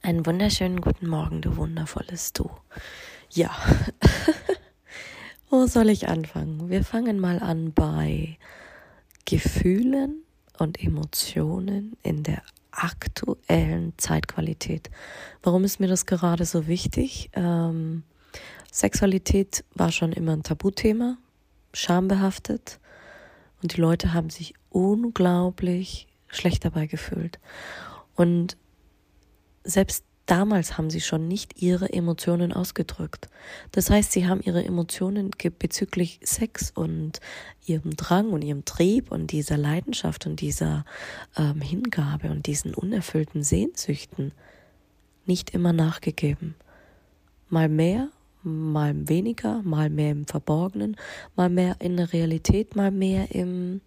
Einen wunderschönen guten Morgen, du wundervolles Du. Ja, wo soll ich anfangen? Wir fangen mal an bei Gefühlen und Emotionen in der aktuellen Zeitqualität. Warum ist mir das gerade so wichtig? Ähm, Sexualität war schon immer ein Tabuthema, schambehaftet und die Leute haben sich unglaublich schlecht dabei gefühlt. Und selbst damals haben sie schon nicht ihre Emotionen ausgedrückt. Das heißt, sie haben ihre Emotionen bezüglich Sex und ihrem Drang und ihrem Trieb und dieser Leidenschaft und dieser ähm, Hingabe und diesen unerfüllten Sehnsüchten nicht immer nachgegeben. Mal mehr, mal weniger, mal mehr im Verborgenen, mal mehr in der Realität, mal mehr im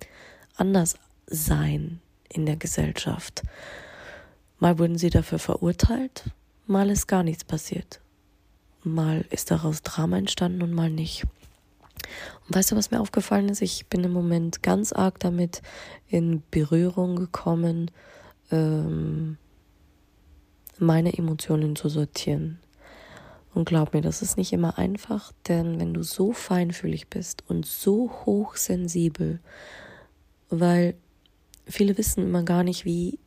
Anderssein in der Gesellschaft. Mal wurden sie dafür verurteilt, mal ist gar nichts passiert. Mal ist daraus Drama entstanden und mal nicht. Und weißt du, was mir aufgefallen ist? Ich bin im Moment ganz arg damit in Berührung gekommen, ähm, meine Emotionen zu sortieren. Und glaub mir, das ist nicht immer einfach, denn wenn du so feinfühlig bist und so hochsensibel, weil viele wissen immer gar nicht, wie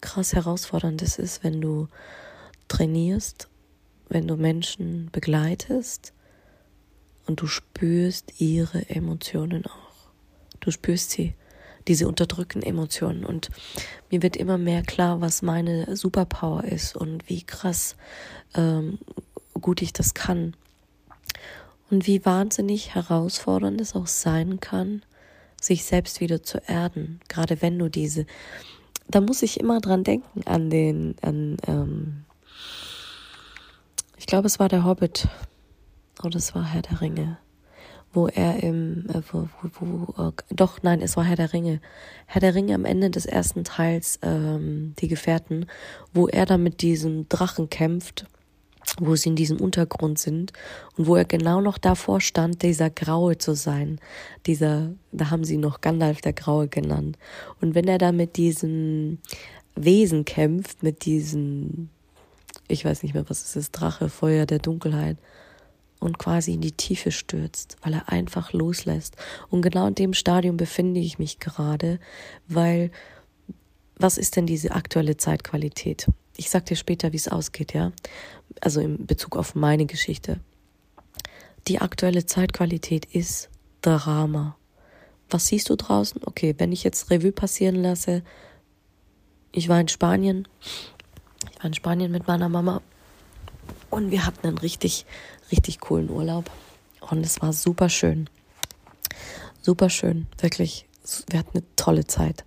krass herausfordernd es ist, wenn du trainierst, wenn du Menschen begleitest und du spürst ihre Emotionen auch. Du spürst sie, diese unterdrückten Emotionen. Und mir wird immer mehr klar, was meine Superpower ist und wie krass ähm, gut ich das kann. Und wie wahnsinnig herausfordernd es auch sein kann, sich selbst wieder zu erden. Gerade wenn du diese da muss ich immer dran denken an den, an, ähm, ich glaube, es war der Hobbit oder es war Herr der Ringe, wo er im, äh, wo, wo, wo, äh, doch, nein, es war Herr der Ringe. Herr der Ringe am Ende des ersten Teils, ähm, die Gefährten, wo er dann mit diesem Drachen kämpft wo sie in diesem Untergrund sind und wo er genau noch davor stand, dieser Graue zu sein. Dieser, da haben sie noch Gandalf der Graue genannt. Und wenn er da mit diesem Wesen kämpft, mit diesem, ich weiß nicht mehr, was es ist, Drache, Feuer der Dunkelheit, und quasi in die Tiefe stürzt, weil er einfach loslässt. Und genau in dem Stadium befinde ich mich gerade, weil was ist denn diese aktuelle Zeitqualität? Ich sag dir später, wie es ausgeht, ja. Also in Bezug auf meine Geschichte. Die aktuelle Zeitqualität ist Drama. Was siehst du draußen? Okay, wenn ich jetzt Revue passieren lasse, ich war in Spanien, ich war in Spanien mit meiner Mama und wir hatten einen richtig, richtig coolen Urlaub und es war super schön. Super schön, wirklich. Wir hatten eine tolle Zeit.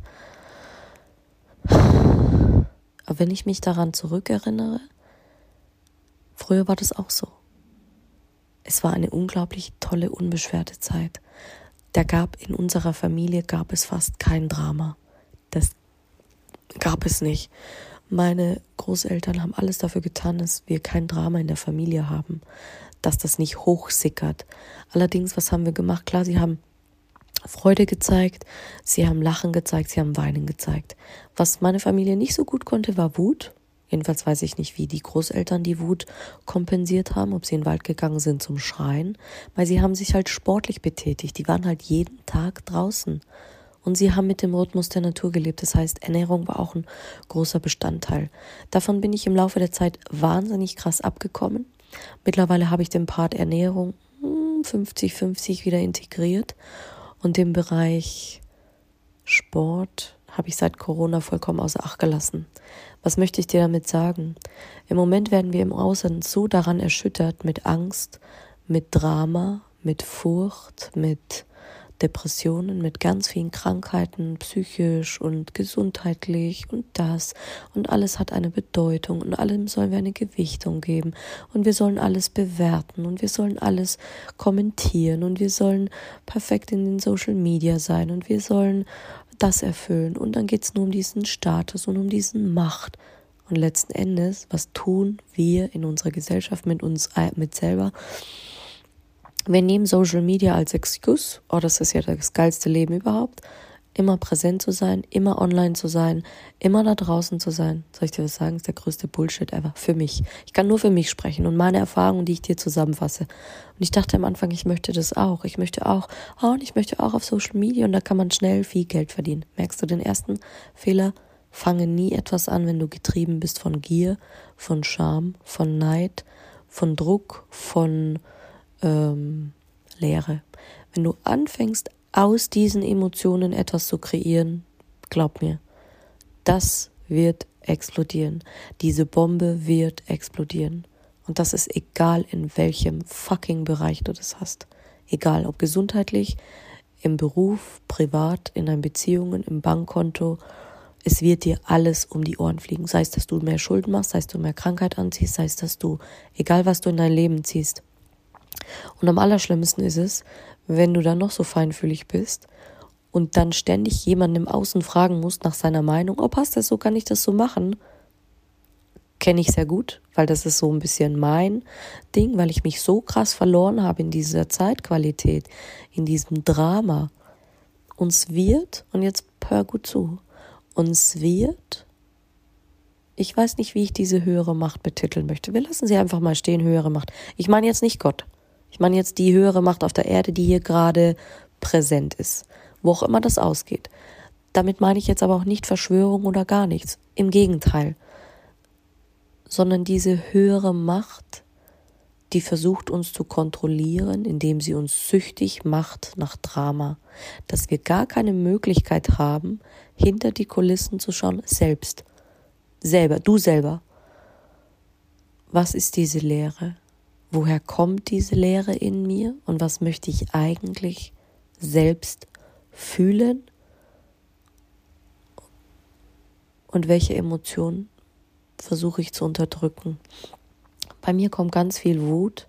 Aber wenn ich mich daran zurückerinnere, früher war das auch so. Es war eine unglaublich tolle, unbeschwerte Zeit. Da gab in unserer Familie gab es fast kein Drama. Das gab es nicht. Meine Großeltern haben alles dafür getan, dass wir kein Drama in der Familie haben, dass das nicht hochsickert. Allerdings, was haben wir gemacht? Klar, sie haben Freude gezeigt, sie haben Lachen gezeigt, sie haben Weinen gezeigt. Was meine Familie nicht so gut konnte, war Wut. Jedenfalls weiß ich nicht, wie die Großeltern die Wut kompensiert haben, ob sie in den Wald gegangen sind zum Schreien, weil sie haben sich halt sportlich betätigt. Die waren halt jeden Tag draußen. Und sie haben mit dem Rhythmus der Natur gelebt. Das heißt, Ernährung war auch ein großer Bestandteil. Davon bin ich im Laufe der Zeit wahnsinnig krass abgekommen. Mittlerweile habe ich den Part Ernährung 50-50 hm, wieder integriert und den Bereich Sport habe ich seit Corona vollkommen außer Acht gelassen. Was möchte ich dir damit sagen? Im Moment werden wir im Außen so daran erschüttert mit Angst, mit Drama, mit Furcht, mit Depressionen, mit ganz vielen Krankheiten, psychisch und gesundheitlich und das. Und alles hat eine Bedeutung und allem sollen wir eine Gewichtung geben. Und wir sollen alles bewerten und wir sollen alles kommentieren und wir sollen perfekt in den Social Media sein und wir sollen das erfüllen. Und dann geht es nur um diesen Status und um diesen Macht. Und letzten Endes, was tun wir in unserer Gesellschaft mit uns, äh, mit selber? Wir nehmen Social Media als Excuse, oh, das ist ja das geilste Leben überhaupt, immer präsent zu sein, immer online zu sein, immer da draußen zu sein. Soll ich dir was sagen? Das ist der größte Bullshit ever. Für mich. Ich kann nur für mich sprechen und meine Erfahrungen, die ich dir zusammenfasse. Und ich dachte am Anfang, ich möchte das auch. Ich möchte auch, oh, und ich möchte auch auf Social Media und da kann man schnell viel Geld verdienen. Merkst du den ersten Fehler? Fange nie etwas an, wenn du getrieben bist von Gier, von Scham, von Neid, von Druck, von ähm, Leere. Wenn du anfängst, aus diesen Emotionen etwas zu kreieren, glaub mir, das wird explodieren. Diese Bombe wird explodieren. Und das ist egal, in welchem fucking Bereich du das hast. Egal, ob gesundheitlich, im Beruf, privat, in deinen Beziehungen, im Bankkonto. Es wird dir alles um die Ohren fliegen. Sei es, dass du mehr Schulden machst, sei es, dass du mehr Krankheit anziehst, sei es, dass du, egal was du in dein Leben ziehst, und am allerschlimmsten ist es, wenn du dann noch so feinfühlig bist und dann ständig jemanden im Außen fragen musst nach seiner Meinung, oh, passt das so, kann ich das so machen? Kenne ich sehr gut, weil das ist so ein bisschen mein Ding, weil ich mich so krass verloren habe in dieser Zeitqualität, in diesem Drama. Uns wird, und jetzt hör gut zu, uns wird, ich weiß nicht, wie ich diese höhere Macht betiteln möchte. Wir lassen sie einfach mal stehen, höhere Macht. Ich meine jetzt nicht Gott. Ich meine jetzt die höhere Macht auf der Erde, die hier gerade präsent ist, wo auch immer das ausgeht. Damit meine ich jetzt aber auch nicht Verschwörung oder gar nichts. Im Gegenteil. Sondern diese höhere Macht, die versucht uns zu kontrollieren, indem sie uns süchtig macht nach Drama, dass wir gar keine Möglichkeit haben, hinter die Kulissen zu schauen, selbst. Selber, du selber. Was ist diese Lehre? Woher kommt diese Leere in mir und was möchte ich eigentlich selbst fühlen und welche Emotionen versuche ich zu unterdrücken. Bei mir kommt ganz viel Wut,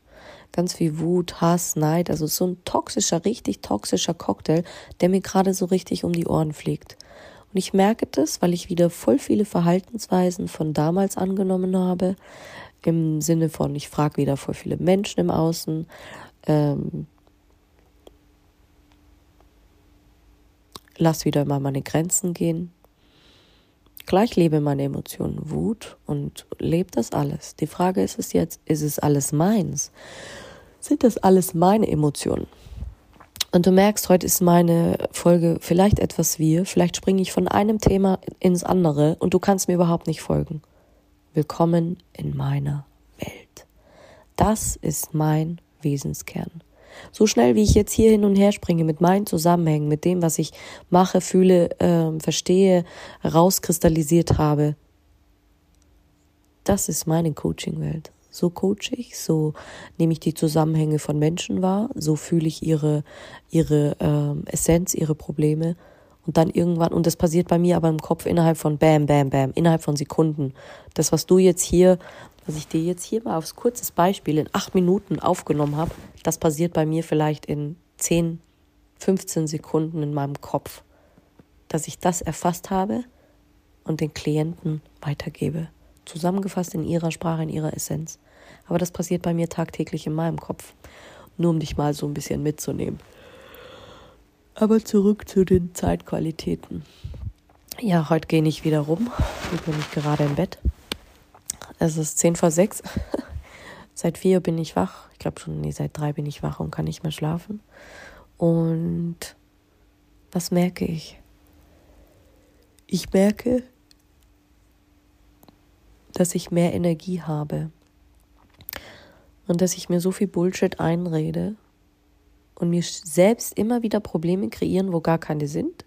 ganz viel Wut, Hass, Neid, also so ein toxischer, richtig toxischer Cocktail, der mir gerade so richtig um die Ohren fliegt. Und ich merke das, weil ich wieder voll viele Verhaltensweisen von damals angenommen habe, im Sinne von, ich frage wieder voll viele Menschen im Außen. Ähm, lass wieder mal meine Grenzen gehen. Gleich lebe meine Emotionen Wut und lebe das alles. Die Frage ist es jetzt, ist es alles meins? Sind das alles meine Emotionen? Und du merkst, heute ist meine Folge vielleicht etwas wir. Vielleicht springe ich von einem Thema ins andere und du kannst mir überhaupt nicht folgen. Willkommen in meiner Welt. Das ist mein Wesenskern. So schnell wie ich jetzt hier hin und her springe mit meinen Zusammenhängen, mit dem, was ich mache, fühle, äh, verstehe, rauskristallisiert habe, das ist meine Coaching-Welt. So coach ich, so nehme ich die Zusammenhänge von Menschen wahr, so fühle ich ihre, ihre äh, Essenz, ihre Probleme und dann irgendwann, und das passiert bei mir aber im Kopf innerhalb von Bam, Bam, Bam, innerhalb von Sekunden. Das, was du jetzt hier, was ich dir jetzt hier mal aufs kurzes Beispiel in acht Minuten aufgenommen habe, das passiert bei mir vielleicht in zehn, 15 Sekunden in meinem Kopf. Dass ich das erfasst habe und den Klienten weitergebe. Zusammengefasst in ihrer Sprache, in ihrer Essenz. Aber das passiert bei mir tagtäglich in meinem Kopf. Nur um dich mal so ein bisschen mitzunehmen. Aber zurück zu den Zeitqualitäten. Ja, heute gehe ich wieder rum. Ich bin nicht gerade im Bett. Es ist zehn vor sechs. seit vier bin ich wach. Ich glaube schon, nee, seit drei bin ich wach und kann nicht mehr schlafen. Und was merke ich? Ich merke, dass ich mehr Energie habe und dass ich mir so viel Bullshit einrede und mir selbst immer wieder Probleme kreieren, wo gar keine sind,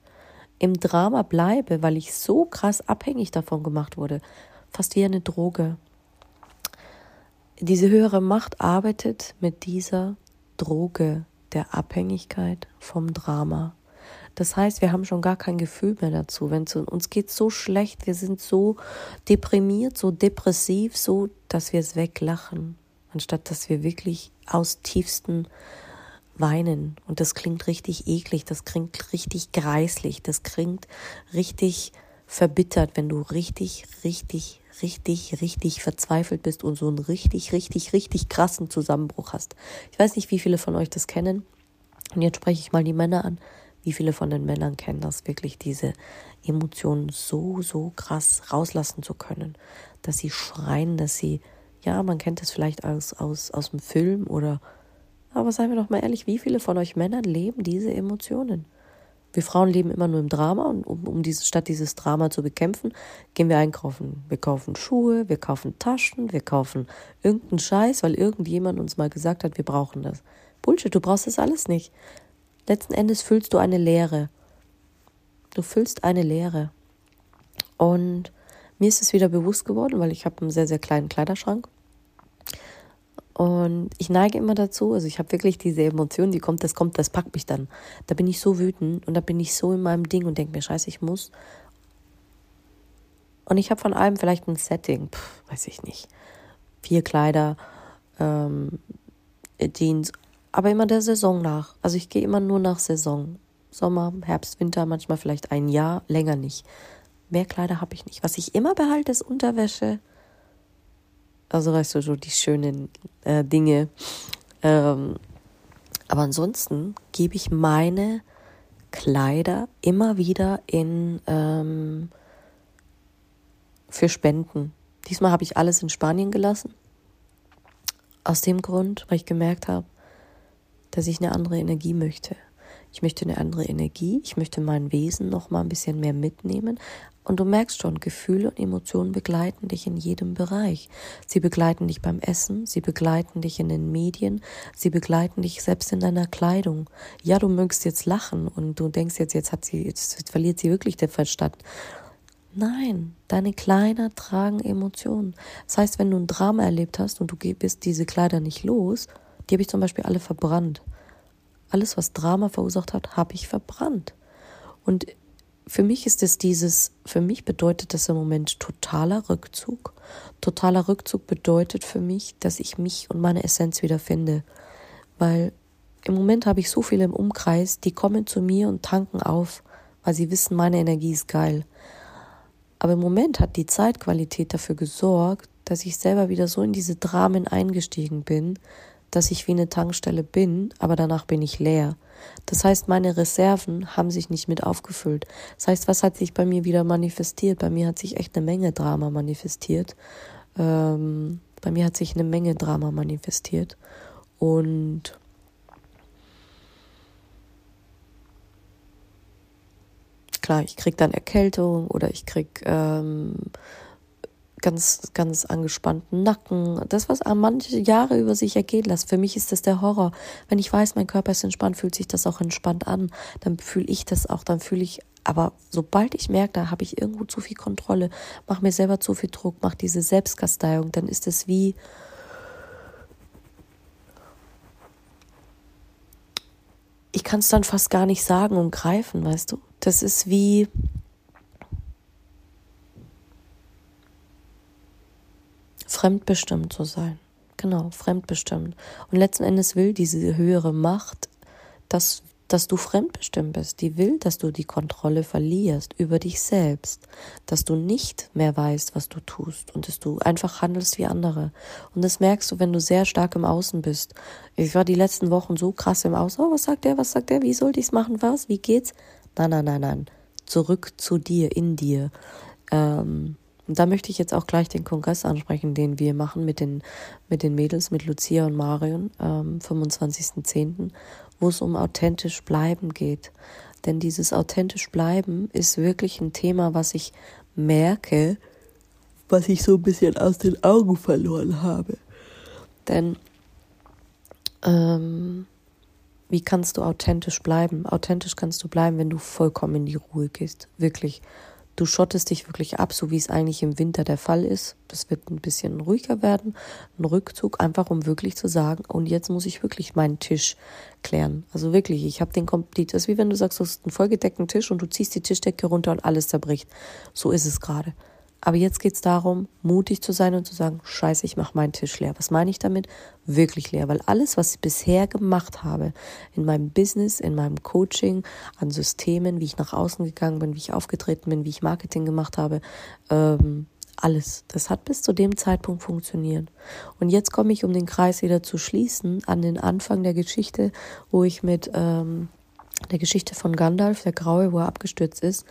im Drama bleibe, weil ich so krass abhängig davon gemacht wurde, fast wie eine Droge. Diese höhere Macht arbeitet mit dieser Droge der Abhängigkeit vom Drama. Das heißt, wir haben schon gar kein Gefühl mehr dazu. Wenn es uns geht so schlecht, wir sind so deprimiert, so depressiv, so, dass wir es weglachen, anstatt dass wir wirklich aus tiefsten weinen. Und das klingt richtig eklig, das klingt richtig greislich, das klingt richtig verbittert, wenn du richtig, richtig, richtig, richtig verzweifelt bist und so einen richtig, richtig, richtig krassen Zusammenbruch hast. Ich weiß nicht, wie viele von euch das kennen. Und jetzt spreche ich mal die Männer an. Wie viele von den Männern kennen das wirklich, diese Emotionen so, so krass rauslassen zu können, dass sie schreien, dass sie, ja, man kennt das vielleicht aus, aus, aus dem Film oder, aber seien wir doch mal ehrlich, wie viele von euch Männern leben diese Emotionen? Wir Frauen leben immer nur im Drama und um, um dieses, statt dieses Drama zu bekämpfen, gehen wir einkaufen. Wir kaufen Schuhe, wir kaufen Taschen, wir kaufen irgendeinen Scheiß, weil irgendjemand uns mal gesagt hat, wir brauchen das. Bullshit, du brauchst das alles nicht. Letzten Endes füllst du eine Leere. Du füllst eine Leere. Und mir ist es wieder bewusst geworden, weil ich habe einen sehr, sehr kleinen Kleiderschrank. Und ich neige immer dazu, also ich habe wirklich diese Emotion, die kommt, das kommt, das packt mich dann. Da bin ich so wütend und da bin ich so in meinem Ding und denke mir, scheiße, ich muss. Und ich habe von allem vielleicht ein Setting, pff, weiß ich nicht. Vier Kleider, ähm, Jeans, aber immer der Saison nach. Also ich gehe immer nur nach Saison. Sommer, Herbst, Winter, manchmal vielleicht ein Jahr, länger nicht. Mehr Kleider habe ich nicht. Was ich immer behalte, ist Unterwäsche, also weißt du, so die schönen äh, Dinge. Ähm, aber ansonsten gebe ich meine Kleider immer wieder in ähm, für Spenden. Diesmal habe ich alles in Spanien gelassen. Aus dem Grund, weil ich gemerkt habe, dass ich eine andere Energie möchte. Ich möchte eine andere Energie, ich möchte mein Wesen noch mal ein bisschen mehr mitnehmen, und du merkst schon, Gefühle und Emotionen begleiten dich in jedem Bereich. Sie begleiten dich beim Essen, sie begleiten dich in den Medien, sie begleiten dich selbst in deiner Kleidung. Ja, du mögst jetzt lachen und du denkst jetzt, jetzt hat sie, jetzt verliert sie wirklich den Verstand. Nein, deine Kleider tragen Emotionen. Das heißt, wenn du ein Drama erlebt hast und du bist diese Kleider nicht los, die habe ich zum Beispiel alle verbrannt. Alles, was Drama verursacht hat, habe ich verbrannt. Und für mich ist es dieses, für mich bedeutet das im Moment totaler Rückzug. Totaler Rückzug bedeutet für mich, dass ich mich und meine Essenz wieder finde. Weil im Moment habe ich so viele im Umkreis, die kommen zu mir und tanken auf, weil sie wissen, meine Energie ist geil. Aber im Moment hat die Zeitqualität dafür gesorgt, dass ich selber wieder so in diese Dramen eingestiegen bin, dass ich wie eine Tankstelle bin, aber danach bin ich leer. Das heißt, meine Reserven haben sich nicht mit aufgefüllt. Das heißt, was hat sich bei mir wieder manifestiert? Bei mir hat sich echt eine Menge Drama manifestiert. Ähm, bei mir hat sich eine Menge Drama manifestiert. Und klar, ich krieg dann Erkältung oder ich krieg ähm, ganz, ganz angespannten Nacken. Das, was manche Jahre über sich ergehen lässt. Für mich ist das der Horror. Wenn ich weiß, mein Körper ist entspannt, fühlt sich das auch entspannt an. Dann fühle ich das auch. Dann fühle ich, aber sobald ich merke, da habe ich irgendwo zu viel Kontrolle, mache mir selber zu viel Druck, mache diese Selbstkasteiung, dann ist es wie, ich kann es dann fast gar nicht sagen und greifen, weißt du? Das ist wie, fremdbestimmt zu sein. Genau, fremdbestimmt. Und letzten Endes will diese höhere Macht, dass, dass du fremdbestimmt bist. Die will, dass du die Kontrolle verlierst über dich selbst. Dass du nicht mehr weißt, was du tust und dass du einfach handelst wie andere. Und das merkst du, wenn du sehr stark im Außen bist. Ich war die letzten Wochen so krass im Außen. Oh, was sagt der, was sagt der, wie soll ich's machen, was, wie geht's? Nein, nein, nein, nein. Zurück zu dir, in dir. Ähm, und da möchte ich jetzt auch gleich den Kongress ansprechen, den wir machen mit den, mit den Mädels, mit Lucia und Marion, ähm, 25.10., wo es um authentisch bleiben geht. Denn dieses authentisch bleiben ist wirklich ein Thema, was ich merke, was ich so ein bisschen aus den Augen verloren habe. Denn ähm, wie kannst du authentisch bleiben? Authentisch kannst du bleiben, wenn du vollkommen in die Ruhe gehst. Wirklich Du schottest dich wirklich ab, so wie es eigentlich im Winter der Fall ist. Das wird ein bisschen ruhiger werden, ein Rückzug, einfach um wirklich zu sagen, und jetzt muss ich wirklich meinen Tisch klären. Also wirklich, ich habe den komplett, das ist wie wenn du sagst, du hast einen vollgedeckten Tisch und du ziehst die Tischdecke runter und alles zerbricht. So ist es gerade. Aber jetzt geht es darum, mutig zu sein und zu sagen, scheiße, ich mache meinen Tisch leer. Was meine ich damit? Wirklich leer, weil alles, was ich bisher gemacht habe, in meinem Business, in meinem Coaching, an Systemen, wie ich nach außen gegangen bin, wie ich aufgetreten bin, wie ich Marketing gemacht habe, ähm, alles. Das hat bis zu dem Zeitpunkt funktioniert. Und jetzt komme ich, um den Kreis wieder zu schließen, an den Anfang der Geschichte, wo ich mit ähm, der Geschichte von Gandalf, der Graue, wo er abgestürzt ist,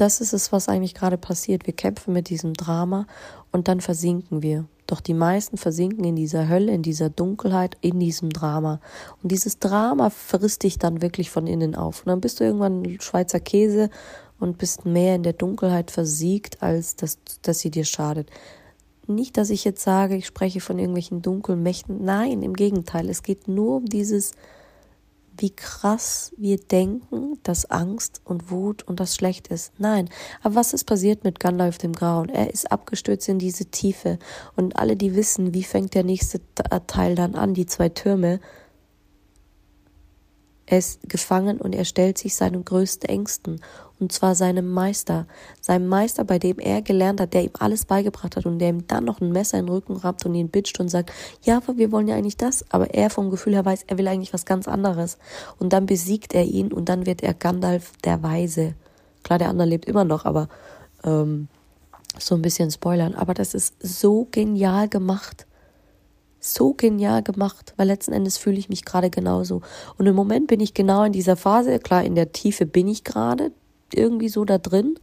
das ist es, was eigentlich gerade passiert. Wir kämpfen mit diesem Drama und dann versinken wir. Doch die meisten versinken in dieser Hölle, in dieser Dunkelheit, in diesem Drama. Und dieses Drama frisst dich dann wirklich von innen auf. Und dann bist du irgendwann Schweizer Käse und bist mehr in der Dunkelheit versiegt, als dass, dass sie dir schadet. Nicht, dass ich jetzt sage, ich spreche von irgendwelchen dunklen Mächten. Nein, im Gegenteil. Es geht nur um dieses wie krass wir denken, dass Angst und Wut und das schlecht ist. Nein. Aber was ist passiert mit Gandalf dem Grauen? Er ist abgestürzt in diese Tiefe. Und alle, die wissen, wie fängt der nächste Teil dann an, die zwei Türme, er ist gefangen und er stellt sich seinen größten Ängsten und zwar seinem Meister, seinem Meister, bei dem er gelernt hat, der ihm alles beigebracht hat und der ihm dann noch ein Messer in den Rücken rappt und ihn bitcht und sagt, ja, wir wollen ja eigentlich das, aber er vom Gefühl her weiß, er will eigentlich was ganz anderes und dann besiegt er ihn und dann wird er Gandalf der Weise. Klar, der andere lebt immer noch, aber ähm, so ein bisschen spoilern, aber das ist so genial gemacht so genial gemacht, weil letzten Endes fühle ich mich gerade genauso. Und im Moment bin ich genau in dieser Phase, klar, in der Tiefe bin ich gerade, irgendwie so da drin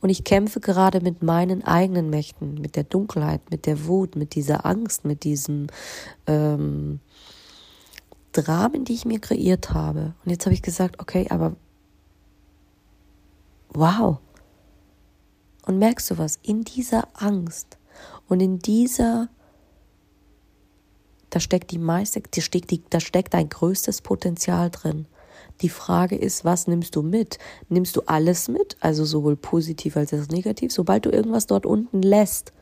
und ich kämpfe gerade mit meinen eigenen Mächten, mit der Dunkelheit, mit der Wut, mit dieser Angst, mit diesem ähm, Dramen, die ich mir kreiert habe. Und jetzt habe ich gesagt, okay, aber wow. Und merkst du was? In dieser Angst und in dieser, da steckt die meiste, da steckt, die, da steckt dein größtes Potenzial drin. Die Frage ist, was nimmst du mit? Nimmst du alles mit, also sowohl positiv als auch negativ? Sobald du irgendwas dort unten lässt,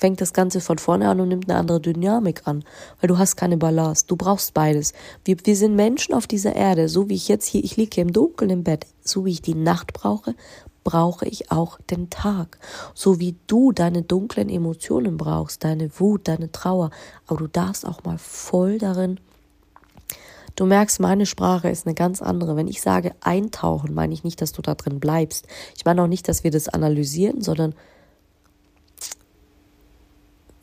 fängt das Ganze von vorne an und nimmt eine andere Dynamik an, weil du hast keine Balance. Du brauchst beides. Wir, wir sind Menschen auf dieser Erde, so wie ich jetzt hier, ich liege hier im Dunkeln im Bett, so wie ich die Nacht brauche, brauche ich auch den Tag. So wie du deine dunklen Emotionen brauchst, deine Wut, deine Trauer, aber du darfst auch mal voll darin Du merkst, meine Sprache ist eine ganz andere. Wenn ich sage eintauchen, meine ich nicht, dass du da drin bleibst. Ich meine auch nicht, dass wir das analysieren, sondern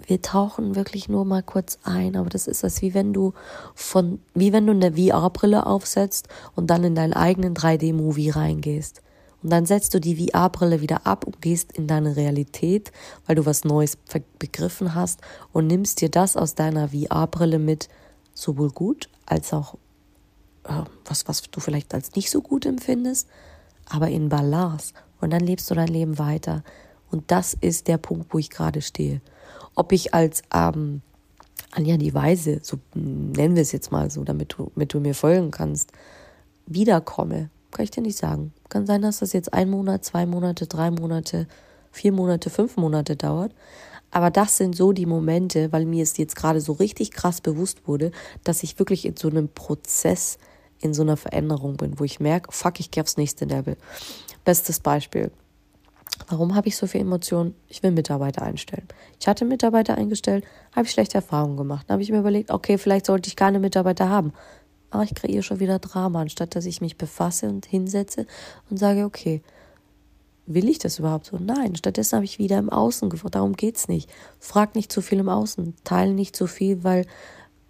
wir tauchen wirklich nur mal kurz ein, aber das ist das wie wenn du von wie wenn du eine VR-Brille aufsetzt und dann in deinen eigenen 3D-Movie reingehst. Und dann setzt du die VR-Brille wieder ab und gehst in deine Realität, weil du was Neues begriffen hast und nimmst dir das aus deiner VR-Brille mit, sowohl gut als auch äh, was, was du vielleicht als nicht so gut empfindest, aber in Balance. Und dann lebst du dein Leben weiter. Und das ist der Punkt, wo ich gerade stehe. Ob ich als ähm, Anja die Weise, so nennen wir es jetzt mal so, damit du, damit du mir folgen kannst, wiederkomme, kann ich dir nicht sagen. Kann sein, dass das jetzt ein Monat, zwei Monate, drei Monate, vier Monate, fünf Monate dauert. Aber das sind so die Momente, weil mir es jetzt gerade so richtig krass bewusst wurde, dass ich wirklich in so einem Prozess, in so einer Veränderung bin, wo ich merke, fuck, ich gehe aufs nächste Level. Bestes Beispiel. Warum habe ich so viel Emotionen? Ich will Mitarbeiter einstellen. Ich hatte Mitarbeiter eingestellt, habe ich schlechte Erfahrungen gemacht. Dann habe ich mir überlegt, okay, vielleicht sollte ich keine Mitarbeiter haben. Aber ich kreiere schon wieder Drama, anstatt dass ich mich befasse und hinsetze und sage, okay, Will ich das überhaupt so? Nein. Stattdessen habe ich wieder im Außen gefragt. Darum geht's nicht. Frag nicht zu viel im Außen. Teile nicht zu viel, weil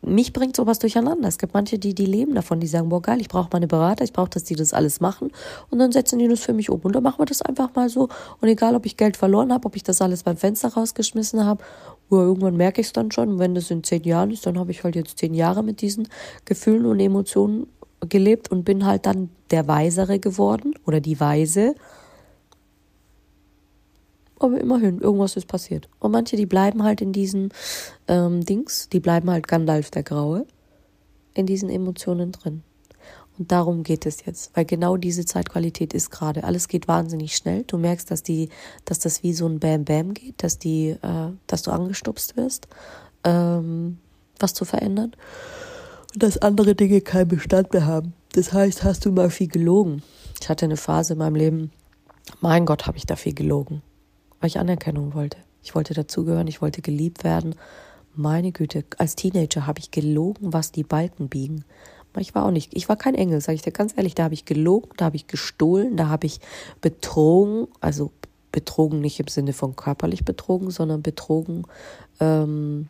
mich bringt sowas durcheinander. Es gibt manche, die, die leben davon, die sagen, boah, geil, ich brauche meine Berater, ich brauche, dass die das alles machen. Und dann setzen die das für mich um. Und dann machen wir das einfach mal so. Und egal, ob ich Geld verloren habe, ob ich das alles beim Fenster rausgeschmissen habe, oder irgendwann merke ich es dann schon. Und wenn das in zehn Jahren ist, dann habe ich halt jetzt zehn Jahre mit diesen Gefühlen und Emotionen gelebt und bin halt dann der Weisere geworden oder die Weise aber immerhin, irgendwas ist passiert. Und manche, die bleiben halt in diesen ähm, Dings, die bleiben halt Gandalf der Graue, in diesen Emotionen drin. Und darum geht es jetzt, weil genau diese Zeitqualität ist gerade. Alles geht wahnsinnig schnell. Du merkst, dass die, dass das wie so ein Bam Bam geht, dass die, äh, dass du angestupst wirst, ähm, was zu verändern und dass andere Dinge keinen Bestand mehr haben. Das heißt, hast du mal viel gelogen. Ich hatte eine Phase in meinem Leben, mein Gott, habe ich da viel gelogen, weil ich Anerkennung wollte. Ich wollte dazugehören, ich wollte geliebt werden. Meine Güte, als Teenager habe ich gelogen, was die Balken biegen. Ich war auch nicht, ich war kein Engel, sage ich dir ganz ehrlich. Da habe ich gelogen, da habe ich gestohlen, da habe ich betrogen, also betrogen nicht im Sinne von körperlich betrogen, sondern betrogen ähm,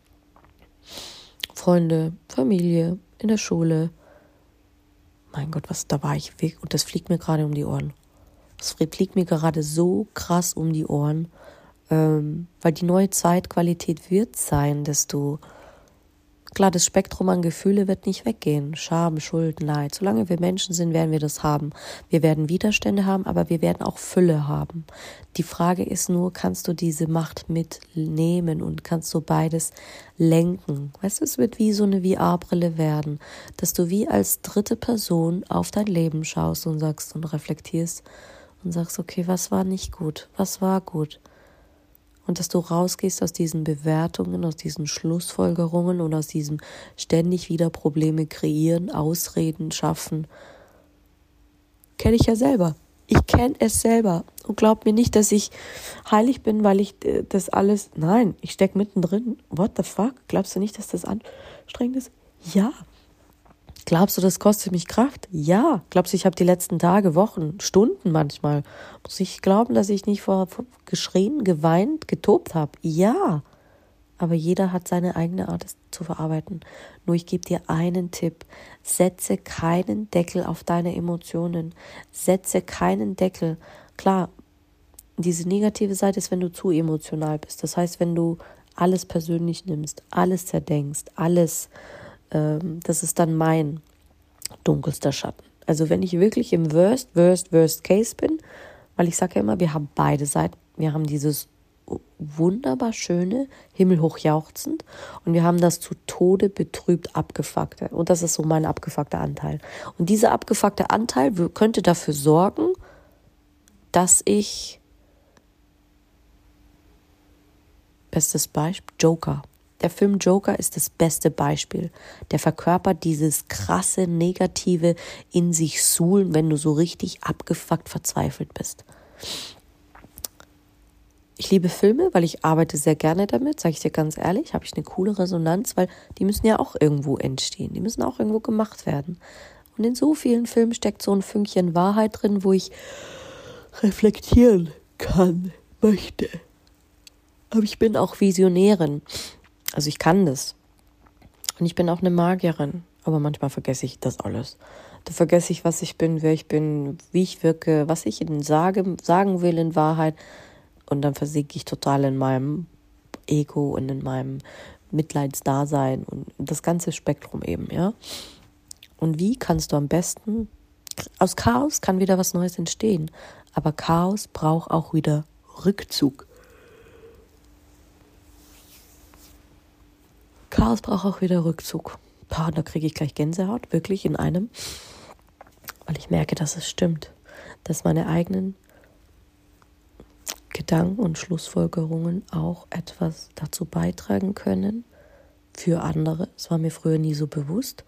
Freunde, Familie, in der Schule. Mein Gott, was da war ich weg und das fliegt mir gerade um die Ohren. Das fliegt mir gerade so krass um die Ohren, ähm, weil die neue Zeitqualität wird sein, dass du Klar, das Spektrum an Gefühle wird nicht weggehen. Scham, Schuld, Leid. Solange wir Menschen sind, werden wir das haben. Wir werden Widerstände haben, aber wir werden auch Fülle haben. Die Frage ist nur, kannst du diese Macht mitnehmen und kannst du beides lenken? Weißt du, es wird wie so eine VR-Brille werden, dass du wie als dritte Person auf dein Leben schaust und sagst und reflektierst und sagst, okay, was war nicht gut? Was war gut? Und dass du rausgehst aus diesen Bewertungen, aus diesen Schlussfolgerungen und aus diesem ständig wieder Probleme kreieren, Ausreden schaffen. Kenne ich ja selber. Ich kenne es selber. Und glaub mir nicht, dass ich heilig bin, weil ich äh, das alles. Nein, ich stecke mittendrin. What the fuck? Glaubst du nicht, dass das anstrengend ist? Ja, Glaubst du, das kostet mich Kraft? Ja. Glaubst du, ich habe die letzten Tage, Wochen, Stunden manchmal, muss ich glauben, dass ich nicht vor, vor geschrien, geweint, getobt habe? Ja. Aber jeder hat seine eigene Art, es zu verarbeiten. Nur ich gebe dir einen Tipp. Setze keinen Deckel auf deine Emotionen. Setze keinen Deckel. Klar, diese negative Seite ist, wenn du zu emotional bist. Das heißt, wenn du alles persönlich nimmst, alles zerdenkst, alles ähm, das ist dann mein dunkelster Schatten. Also wenn ich wirklich im Worst, Worst, Worst Case bin, weil ich sage ja immer, wir haben beide Seiten. Wir haben dieses wunderbar schöne, himmelhoch jauchzend und wir haben das zu Tode betrübt abgefuckte. Und das ist so mein abgefuckter Anteil. Und dieser abgefuckte Anteil könnte dafür sorgen, dass ich bestes Beispiel Joker der Film Joker ist das beste Beispiel. Der verkörpert dieses krasse Negative in sich suhlen, wenn du so richtig abgefuckt verzweifelt bist. Ich liebe Filme, weil ich arbeite sehr gerne damit, sage ich dir ganz ehrlich, habe ich eine coole Resonanz, weil die müssen ja auch irgendwo entstehen, die müssen auch irgendwo gemacht werden. Und in so vielen Filmen steckt so ein Fünkchen Wahrheit drin, wo ich reflektieren kann, möchte. Aber ich bin auch Visionärin. Also ich kann das. Und ich bin auch eine Magierin. Aber manchmal vergesse ich das alles. Da vergesse ich, was ich bin, wer ich bin, wie ich wirke, was ich ihnen sage, sagen will in Wahrheit. Und dann versinke ich total in meinem Ego und in meinem Mitleidsdasein und das ganze Spektrum eben, ja. Und wie kannst du am besten, aus Chaos kann wieder was Neues entstehen, aber Chaos braucht auch wieder Rückzug. Chaos braucht auch wieder Rückzug. Boah, da kriege ich gleich Gänsehaut, wirklich in einem, weil ich merke, dass es stimmt, dass meine eigenen Gedanken und Schlussfolgerungen auch etwas dazu beitragen können für andere. Das war mir früher nie so bewusst.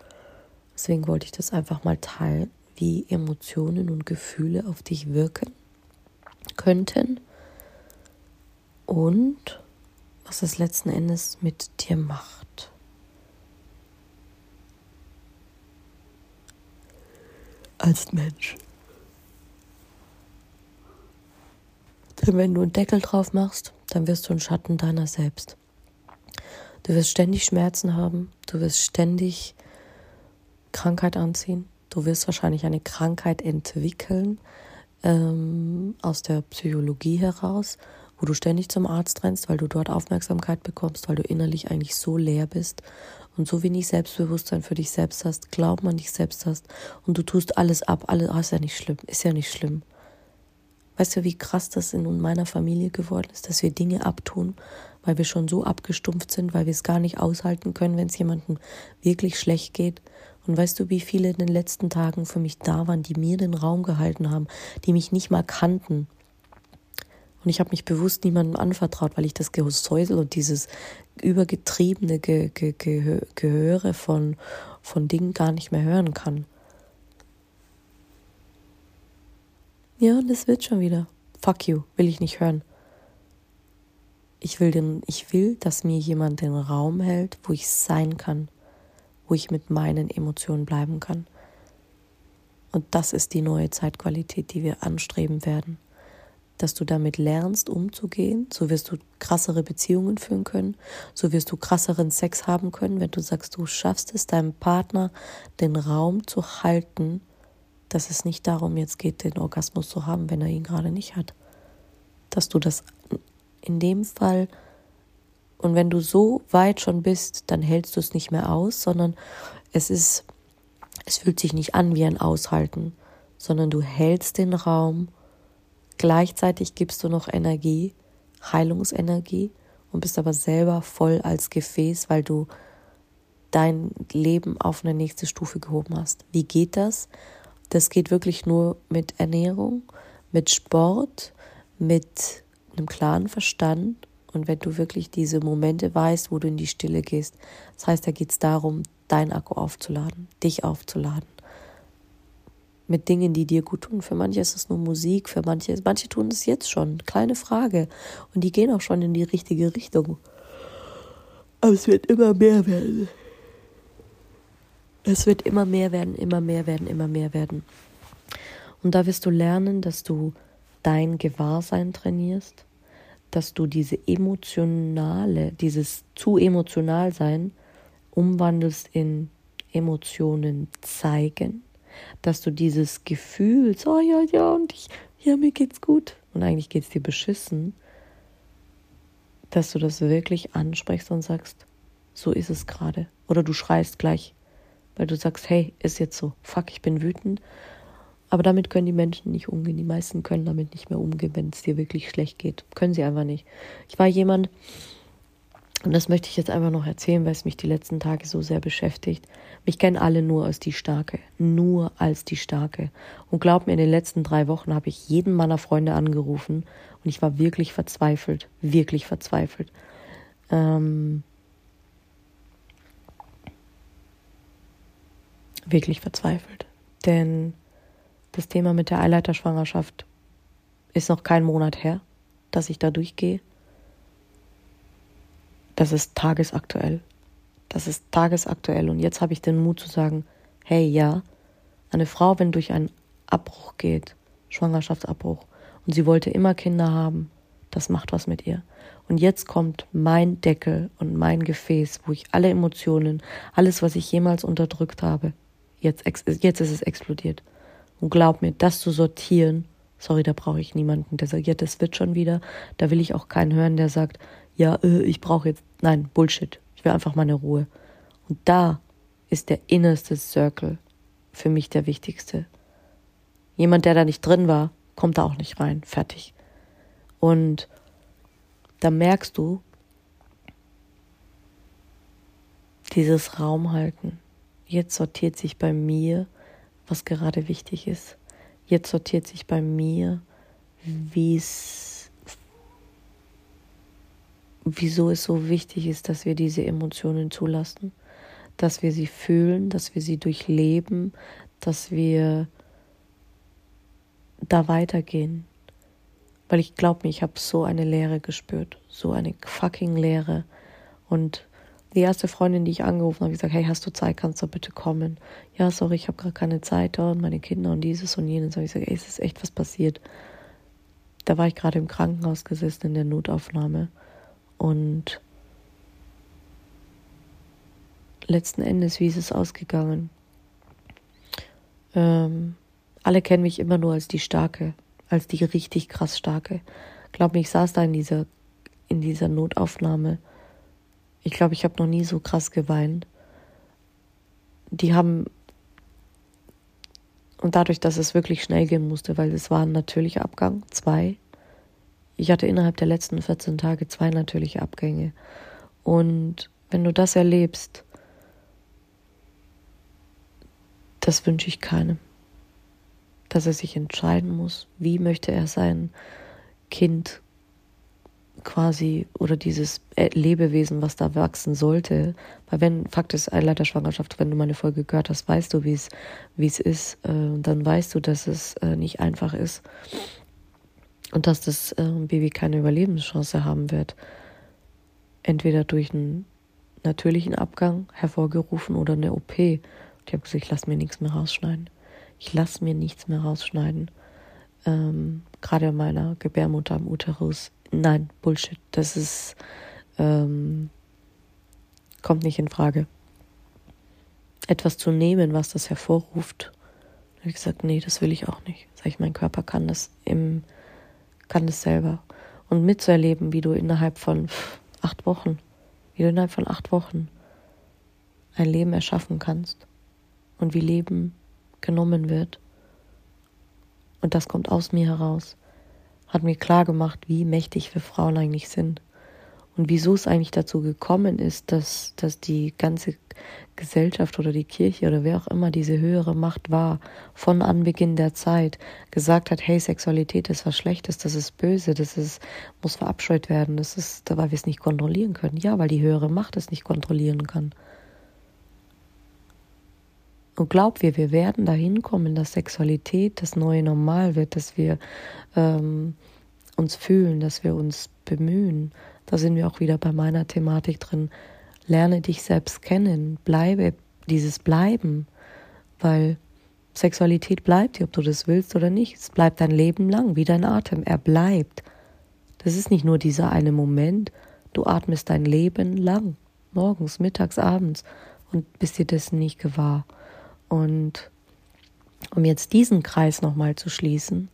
Deswegen wollte ich das einfach mal teilen, wie Emotionen und Gefühle auf dich wirken könnten und was es letzten Endes mit dir macht. Als Mensch. Denn wenn du einen Deckel drauf machst, dann wirst du ein Schatten deiner selbst. Du wirst ständig Schmerzen haben, du wirst ständig Krankheit anziehen, du wirst wahrscheinlich eine Krankheit entwickeln ähm, aus der Psychologie heraus wo du ständig zum Arzt rennst, weil du dort Aufmerksamkeit bekommst, weil du innerlich eigentlich so leer bist und so wenig Selbstbewusstsein für dich selbst hast, Glauben an dich selbst hast und du tust alles ab, alles oh, ist ja nicht schlimm, ist ja nicht schlimm. Weißt du, wie krass das in meiner Familie geworden ist, dass wir Dinge abtun, weil wir schon so abgestumpft sind, weil wir es gar nicht aushalten können, wenn es jemandem wirklich schlecht geht Und weißt du, wie viele in den letzten Tagen für mich da waren, die mir den Raum gehalten haben, die mich nicht mal kannten? Und ich habe mich bewusst niemandem anvertraut, weil ich das Gesäusel und dieses übergetriebene Ge Ge Ge Gehöre von, von Dingen gar nicht mehr hören kann. Ja, und es wird schon wieder. Fuck you, will ich nicht hören. Ich will, den, ich will, dass mir jemand den Raum hält, wo ich sein kann, wo ich mit meinen Emotionen bleiben kann. Und das ist die neue Zeitqualität, die wir anstreben werden. Dass du damit lernst, umzugehen, so wirst du krassere Beziehungen führen können, so wirst du krasseren Sex haben können, wenn du sagst, du schaffst es, deinem Partner den Raum zu halten, dass es nicht darum jetzt geht, den Orgasmus zu haben, wenn er ihn gerade nicht hat. Dass du das in dem Fall, und wenn du so weit schon bist, dann hältst du es nicht mehr aus, sondern es ist, es fühlt sich nicht an wie ein Aushalten, sondern du hältst den Raum, gleichzeitig gibst du noch Energie, Heilungsenergie und bist aber selber voll als Gefäß, weil du dein Leben auf eine nächste Stufe gehoben hast. Wie geht das? Das geht wirklich nur mit Ernährung, mit Sport, mit einem klaren Verstand und wenn du wirklich diese Momente weißt, wo du in die Stille gehst. Das heißt, da geht es darum, dein Akku aufzuladen, dich aufzuladen. Mit Dingen, die dir gut tun. Für manche ist es nur Musik, für manche, manche tun es jetzt schon. Kleine Frage. Und die gehen auch schon in die richtige Richtung. Aber es wird immer mehr werden. Es wird immer mehr werden, immer mehr werden, immer mehr werden. Und da wirst du lernen, dass du dein Gewahrsein trainierst, dass du diese emotionale, dieses zu emotional sein umwandelst in Emotionen zeigen, dass du dieses Gefühl, so ja, ja, und ich, ja, mir geht's gut und eigentlich geht's dir beschissen, dass du das wirklich ansprichst und sagst, so ist es gerade. Oder du schreist gleich, weil du sagst, hey, ist jetzt so, fuck, ich bin wütend. Aber damit können die Menschen nicht umgehen. Die meisten können damit nicht mehr umgehen, wenn es dir wirklich schlecht geht. Können sie einfach nicht. Ich war jemand, und das möchte ich jetzt einfach noch erzählen, weil es mich die letzten Tage so sehr beschäftigt. Mich kennen alle nur als die Starke. Nur als die Starke. Und glaub mir, in den letzten drei Wochen habe ich jeden meiner Freunde angerufen und ich war wirklich verzweifelt. Wirklich verzweifelt. Ähm, wirklich verzweifelt. Denn das Thema mit der Eileiterschwangerschaft ist noch kein Monat her, dass ich da durchgehe. Das ist tagesaktuell. Das ist tagesaktuell. Und jetzt habe ich den Mut zu sagen, hey ja, eine Frau, wenn durch einen Abbruch geht, Schwangerschaftsabbruch, und sie wollte immer Kinder haben, das macht was mit ihr. Und jetzt kommt mein Deckel und mein Gefäß, wo ich alle Emotionen, alles, was ich jemals unterdrückt habe, Jetzt, jetzt ist es explodiert. Und glaub mir, das zu sortieren, sorry, da brauche ich niemanden, der sagt, ja, das wird schon wieder. Da will ich auch keinen hören, der sagt, ja, äh, ich brauche jetzt, nein, Bullshit. Ich will einfach meine Ruhe. Und da ist der innerste Circle für mich der wichtigste. Jemand, der da nicht drin war, kommt da auch nicht rein. Fertig. Und da merkst du, dieses Raum halten, Jetzt sortiert sich bei mir, was gerade wichtig ist. Jetzt sortiert sich bei mir, wie es, wieso es so wichtig ist, dass wir diese Emotionen zulassen, dass wir sie fühlen, dass wir sie durchleben, dass wir da weitergehen. Weil ich glaube mir, ich habe so eine Leere gespürt, so eine fucking Leere. Und die erste Freundin, die ich angerufen habe, gesagt, hey, hast du Zeit, kannst du bitte kommen? Ja, sorry, ich habe gerade keine Zeit da und meine Kinder und dieses und jenes. habe ich gesagt, ey, es ist echt was passiert. Da war ich gerade im Krankenhaus gesessen in der Notaufnahme und letzten Endes, wie ist es ausgegangen? Ähm, alle kennen mich immer nur als die Starke, als die richtig krass Starke. Glaub mir, ich saß da in dieser, in dieser Notaufnahme ich glaube, ich habe noch nie so krass geweint. Die haben und dadurch, dass es wirklich schnell gehen musste, weil es war ein natürlicher Abgang, zwei. Ich hatte innerhalb der letzten 14 Tage zwei natürliche Abgänge. Und wenn du das erlebst, das wünsche ich keinem. Dass er sich entscheiden muss, wie möchte er sein Kind quasi oder dieses Lebewesen, was da wachsen sollte. Weil wenn, Fakt ist, Einleiterschwangerschaft, wenn du meine Folge gehört hast, weißt du, wie es, wie es ist. Äh, dann weißt du, dass es äh, nicht einfach ist und dass das äh, Baby keine Überlebenschance haben wird. Entweder durch einen natürlichen Abgang hervorgerufen oder eine OP. Und ich habe gesagt, ich lasse mir nichts mehr rausschneiden. Ich lasse mir nichts mehr rausschneiden. Ähm, Gerade meiner Gebärmutter am Uterus Nein, Bullshit. Das ist, ähm, kommt nicht in Frage. Etwas zu nehmen, was das hervorruft. Da habe ich gesagt, nee, das will ich auch nicht. Sag ich, mein Körper kann das im, kann das selber. Und mitzuerleben, wie du innerhalb von acht Wochen, wie du innerhalb von acht Wochen ein Leben erschaffen kannst und wie Leben genommen wird. Und das kommt aus mir heraus hat mir klar gemacht, wie mächtig wir Frauen eigentlich sind und wieso es eigentlich dazu gekommen ist, dass, dass die ganze Gesellschaft oder die Kirche oder wer auch immer diese höhere Macht war, von Anbeginn der Zeit gesagt hat, hey, Sexualität ist was Schlechtes, das ist böse, das ist, muss verabscheut werden, das ist, weil wir es nicht kontrollieren können. Ja, weil die höhere Macht es nicht kontrollieren kann. Und glaub wir, wir werden dahin kommen, dass Sexualität das neue Normal wird, dass wir ähm, uns fühlen, dass wir uns bemühen. Da sind wir auch wieder bei meiner Thematik drin. Lerne dich selbst kennen, bleibe dieses Bleiben, weil Sexualität bleibt hier, ob du das willst oder nicht. Es bleibt dein Leben lang, wie dein Atem. Er bleibt. Das ist nicht nur dieser eine Moment. Du atmest dein Leben lang, morgens, mittags, abends und bist dir dessen nicht gewahr. Und um jetzt diesen Kreis nochmal zu schließen,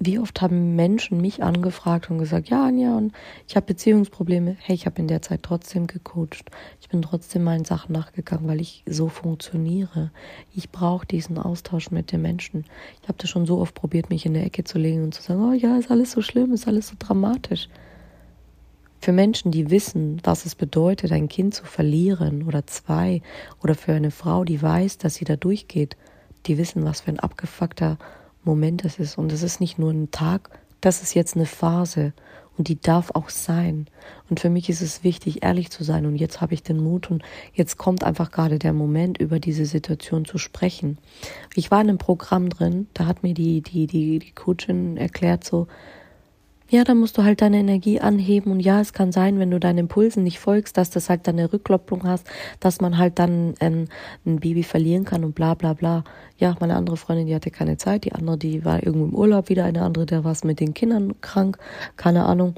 wie oft haben Menschen mich angefragt und gesagt, ja, Anja, und ich habe Beziehungsprobleme. Hey, ich habe in der Zeit trotzdem gecoacht. Ich bin trotzdem meinen Sachen nachgegangen, weil ich so funktioniere. Ich brauche diesen Austausch mit den Menschen. Ich habe das schon so oft probiert, mich in der Ecke zu legen und zu sagen, oh ja, ist alles so schlimm, ist alles so dramatisch. Für Menschen, die wissen, was es bedeutet, ein Kind zu verlieren oder zwei, oder für eine Frau, die weiß, dass sie da durchgeht, die wissen, was für ein abgefuckter Moment das ist. Und es ist nicht nur ein Tag, das ist jetzt eine Phase und die darf auch sein. Und für mich ist es wichtig, ehrlich zu sein. Und jetzt habe ich den Mut und jetzt kommt einfach gerade der Moment, über diese Situation zu sprechen. Ich war in einem Programm drin, da hat mir die, die, die, die Coachin erklärt so, ja, dann musst du halt deine Energie anheben und ja, es kann sein, wenn du deinen Impulsen nicht folgst, dass das halt dann eine Rückkopplung hast, dass man halt dann ein, ein Baby verlieren kann und bla bla bla. Ja, meine andere Freundin, die hatte keine Zeit, die andere, die war irgendwo im Urlaub, wieder eine andere, der war mit den Kindern krank, keine Ahnung.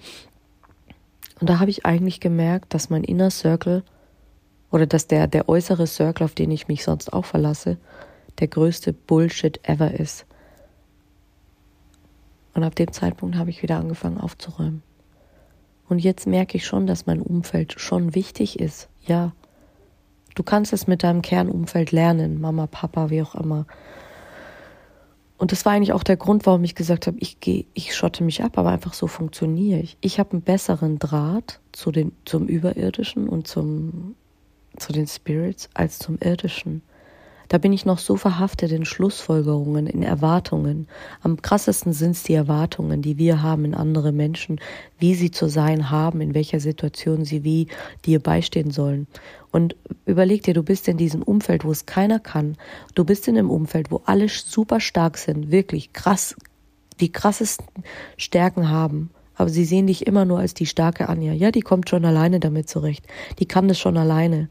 Und da habe ich eigentlich gemerkt, dass mein Inner Circle oder dass der, der äußere Circle, auf den ich mich sonst auch verlasse, der größte Bullshit ever ist. Und ab dem Zeitpunkt habe ich wieder angefangen aufzuräumen. Und jetzt merke ich schon, dass mein Umfeld schon wichtig ist. Ja, du kannst es mit deinem Kernumfeld lernen, Mama, Papa, wie auch immer. Und das war eigentlich auch der Grund, warum ich gesagt habe, ich gehe, ich schotte mich ab, aber einfach so funktioniere ich. Ich habe einen besseren Draht zu den, zum Überirdischen und zum, zu den Spirits als zum Irdischen. Da bin ich noch so verhaftet in Schlussfolgerungen, in Erwartungen. Am krassesten sind es die Erwartungen, die wir haben in andere Menschen, wie sie zu sein haben, in welcher Situation sie wie dir beistehen sollen. Und überleg dir, du bist in diesem Umfeld, wo es keiner kann. Du bist in einem Umfeld, wo alle super stark sind, wirklich krass, die krassesten Stärken haben. Aber sie sehen dich immer nur als die starke Anja. Ja, die kommt schon alleine damit zurecht. Die kann das schon alleine.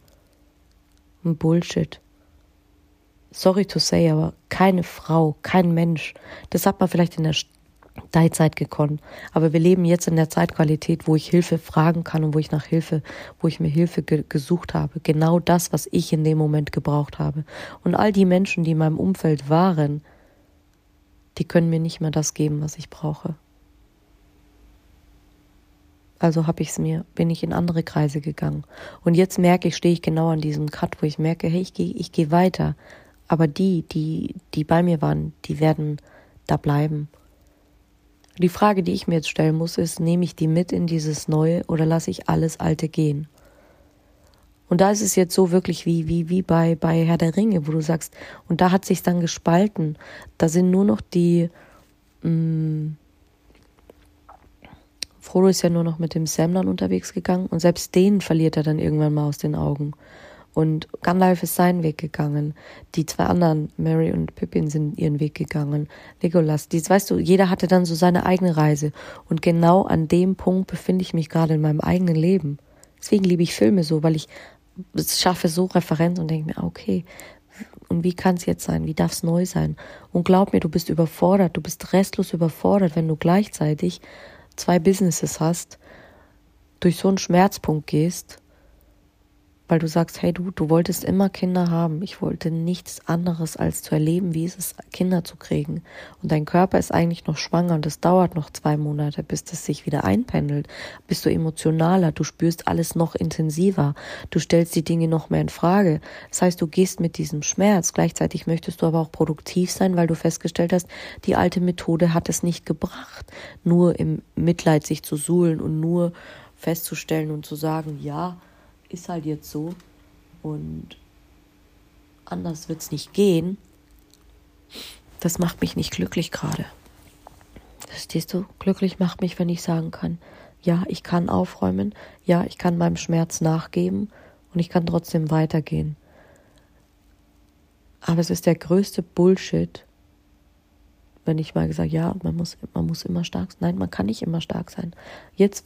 Bullshit sorry to say, aber keine Frau, kein Mensch. Das hat man vielleicht in der Teilzeit gekonnt. Aber wir leben jetzt in der Zeitqualität, wo ich Hilfe fragen kann und wo ich nach Hilfe, wo ich mir Hilfe ge gesucht habe. Genau das, was ich in dem Moment gebraucht habe. Und all die Menschen, die in meinem Umfeld waren, die können mir nicht mehr das geben, was ich brauche. Also habe ich es mir, bin ich in andere Kreise gegangen. Und jetzt merke ich, stehe ich genau an diesem Cut, wo ich merke, hey, ich gehe ich geh weiter. Aber die, die, die bei mir waren, die werden da bleiben. Die Frage, die ich mir jetzt stellen muss, ist, nehme ich die mit in dieses Neue oder lasse ich alles Alte gehen? Und da ist es jetzt so wirklich wie, wie, wie bei, bei Herr der Ringe, wo du sagst, und da hat sich dann gespalten. Da sind nur noch die, mh, mm, Frodo ist ja nur noch mit dem Sam dann unterwegs gegangen und selbst den verliert er dann irgendwann mal aus den Augen. Und Gandalf ist seinen Weg gegangen. Die zwei anderen, Mary und Pippin, sind ihren Weg gegangen. Legolas, dies weißt du, jeder hatte dann so seine eigene Reise. Und genau an dem Punkt befinde ich mich gerade in meinem eigenen Leben. Deswegen liebe ich Filme so, weil ich es schaffe so Referenz und denke mir, ah, okay, und wie kann es jetzt sein? Wie darf es neu sein? Und glaub mir, du bist überfordert, du bist restlos überfordert, wenn du gleichzeitig zwei Businesses hast, durch so einen Schmerzpunkt gehst weil du sagst, hey du, du wolltest immer Kinder haben. Ich wollte nichts anderes als zu erleben, wie es ist, Kinder zu kriegen. Und dein Körper ist eigentlich noch schwanger und es dauert noch zwei Monate, bis das sich wieder einpendelt. Bist du emotionaler, du spürst alles noch intensiver, du stellst die Dinge noch mehr in Frage. Das heißt, du gehst mit diesem Schmerz. Gleichzeitig möchtest du aber auch produktiv sein, weil du festgestellt hast, die alte Methode hat es nicht gebracht. Nur im Mitleid sich zu suhlen und nur festzustellen und zu sagen, ja, ist halt jetzt so und anders wird es nicht gehen, das macht mich nicht glücklich gerade. Verstehst du? Glücklich macht mich, wenn ich sagen kann, ja, ich kann aufräumen, ja, ich kann meinem Schmerz nachgeben und ich kann trotzdem weitergehen. Aber es ist der größte Bullshit, wenn ich mal gesagt, ja, man muss, man muss immer stark sein. Nein, man kann nicht immer stark sein. Jetzt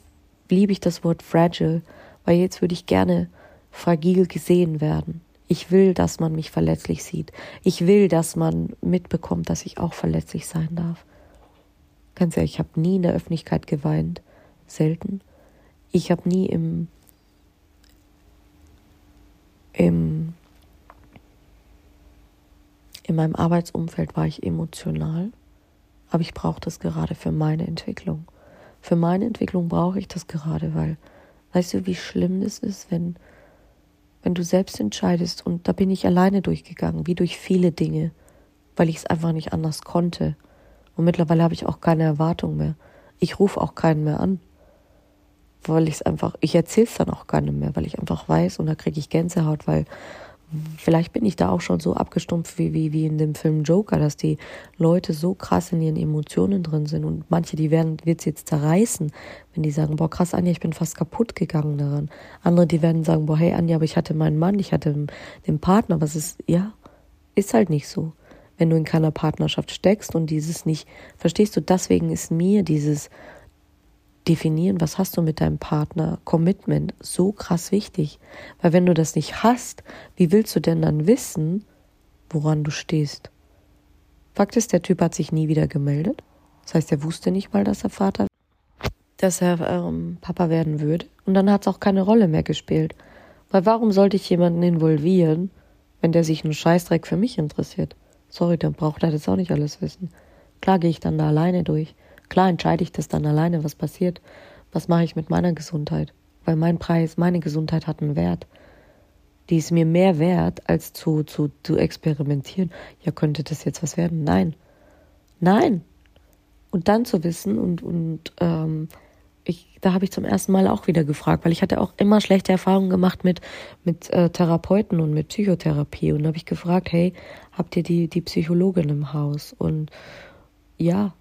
liebe ich das Wort fragile, weil jetzt würde ich gerne fragil gesehen werden. Ich will, dass man mich verletzlich sieht. Ich will, dass man mitbekommt, dass ich auch verletzlich sein darf. Ganz ehrlich, ich habe nie in der Öffentlichkeit geweint. Selten. Ich habe nie im, im, in meinem Arbeitsumfeld war ich emotional. Aber ich brauche das gerade für meine Entwicklung. Für meine Entwicklung brauche ich das gerade, weil Weißt du, wie schlimm das ist, wenn, wenn du selbst entscheidest und da bin ich alleine durchgegangen, wie durch viele Dinge, weil ich es einfach nicht anders konnte. Und mittlerweile habe ich auch keine Erwartung mehr. Ich rufe auch keinen mehr an, weil ich es einfach, ich erzähle es dann auch keinem mehr, weil ich einfach weiß und da kriege ich Gänsehaut, weil vielleicht bin ich da auch schon so abgestumpft wie, wie, wie in dem Film Joker, dass die Leute so krass in ihren Emotionen drin sind und manche, die werden, wird's jetzt zerreißen, wenn die sagen, boah, krass, Anja, ich bin fast kaputt gegangen daran. Andere, die werden sagen, boah, hey, Anja, aber ich hatte meinen Mann, ich hatte den Partner, was ist, ja, ist halt nicht so. Wenn du in keiner Partnerschaft steckst und dieses nicht, verstehst du, deswegen ist mir dieses, definieren, was hast du mit deinem Partner, Commitment, so krass wichtig. Weil wenn du das nicht hast, wie willst du denn dann wissen, woran du stehst? Fakt ist, der Typ hat sich nie wieder gemeldet. Das heißt, er wusste nicht mal, dass er Vater, dass er ähm, Papa werden würde. Und dann hat es auch keine Rolle mehr gespielt. Weil warum sollte ich jemanden involvieren, wenn der sich einen Scheißdreck für mich interessiert? Sorry, dann braucht er das auch nicht alles wissen. Klar gehe ich dann da alleine durch. Klar entscheide ich das dann alleine, was passiert. Was mache ich mit meiner Gesundheit? Weil mein Preis, meine Gesundheit hat einen Wert. Die ist mir mehr wert, als zu, zu, zu experimentieren. Ja, könnte das jetzt was werden? Nein. Nein. Und dann zu wissen und, und ähm, ich, da habe ich zum ersten Mal auch wieder gefragt, weil ich hatte auch immer schlechte Erfahrungen gemacht mit, mit äh, Therapeuten und mit Psychotherapie. Und da habe ich gefragt, hey, habt ihr die, die Psychologin im Haus? Und ja,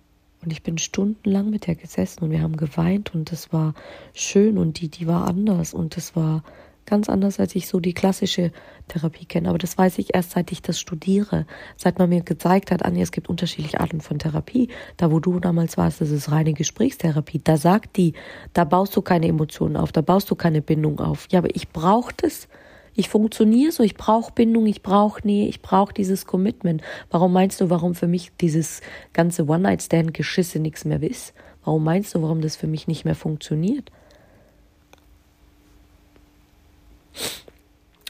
und ich bin stundenlang mit der gesessen und wir haben geweint und das war schön und die, die war anders und das war ganz anders, als ich so die klassische Therapie kenne. Aber das weiß ich erst, seit ich das studiere, seit man mir gezeigt hat, Anja, es gibt unterschiedliche Arten von Therapie. Da, wo du damals warst, das ist reine Gesprächstherapie. Da sagt die, da baust du keine Emotionen auf, da baust du keine Bindung auf. Ja, aber ich brauche das. Ich funktioniere so, ich brauche Bindung, ich brauche Nähe, ich brauche dieses Commitment. Warum meinst du, warum für mich dieses ganze One-Night-Stand-Geschisse nichts mehr ist? Warum meinst du, warum das für mich nicht mehr funktioniert?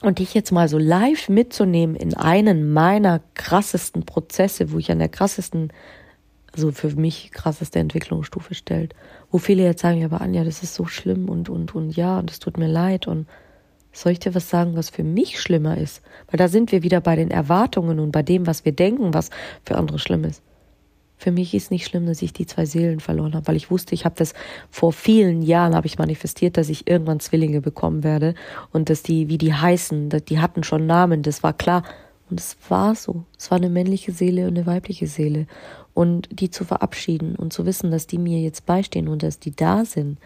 Und dich jetzt mal so live mitzunehmen in einen meiner krassesten Prozesse, wo ich an der krassesten, also für mich krasseste Entwicklungsstufe stellt, wo viele jetzt sagen, ja, aber Anja, das ist so schlimm und, und, und ja, und es tut mir leid und soll ich dir was sagen, was für mich schlimmer ist? Weil da sind wir wieder bei den Erwartungen und bei dem, was wir denken, was für andere schlimm ist. Für mich ist nicht schlimm, dass ich die zwei Seelen verloren habe, weil ich wusste, ich habe das vor vielen Jahren habe ich manifestiert, dass ich irgendwann Zwillinge bekommen werde und dass die, wie die heißen, die hatten schon Namen, das war klar. Und es war so. Es war eine männliche Seele und eine weibliche Seele. Und die zu verabschieden und zu wissen, dass die mir jetzt beistehen und dass die da sind,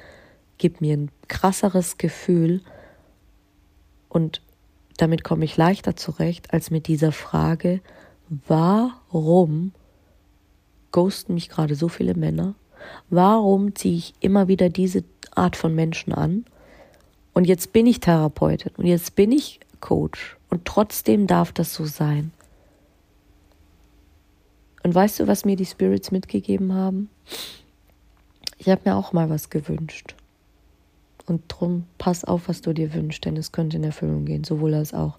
gibt mir ein krasseres Gefühl. Und damit komme ich leichter zurecht, als mit dieser Frage, warum ghosten mich gerade so viele Männer? Warum ziehe ich immer wieder diese Art von Menschen an? Und jetzt bin ich Therapeutin und jetzt bin ich Coach und trotzdem darf das so sein. Und weißt du, was mir die Spirits mitgegeben haben? Ich habe mir auch mal was gewünscht. Und drum pass auf, was du dir wünschst, denn es könnte in Erfüllung gehen, sowohl als auch.